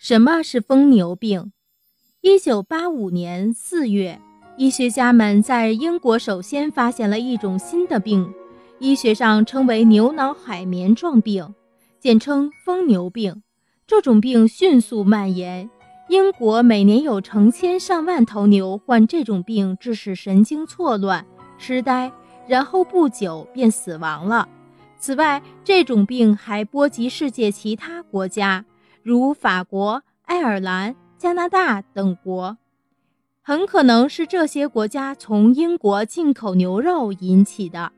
什么是疯牛病？一九八五年四月，医学家们在英国首先发现了一种新的病，医学上称为牛脑海绵状病，简称疯牛病。这种病迅速蔓延，英国每年有成千上万头牛患这种病，致使神经错乱、痴呆，然后不久便死亡了。此外，这种病还波及世界其他国家。如法国、爱尔兰、加拿大等国，很可能是这些国家从英国进口牛肉引起的。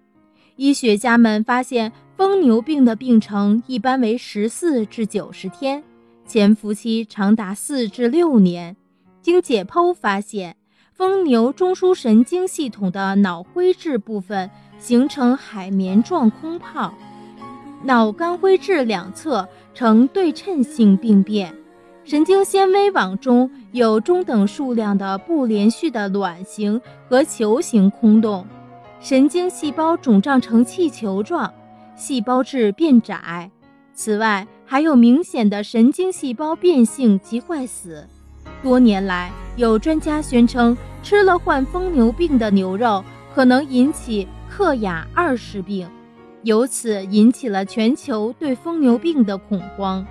医学家们发现，疯牛病的病程一般为十四至九十天，潜伏期长达四至六年。经解剖发现，疯牛中枢神经系统的脑灰质部分形成海绵状空泡。脑干灰质两侧呈对称性病变，神经纤维网中有中等数量的不连续的卵形和球形空洞，神经细胞肿胀成气球状，细胞质变窄。此外，还有明显的神经细胞变性及坏死。多年来，有专家宣称，吃了患疯牛病的牛肉可能引起克雅二氏病。由此引起了全球对疯牛病的恐慌。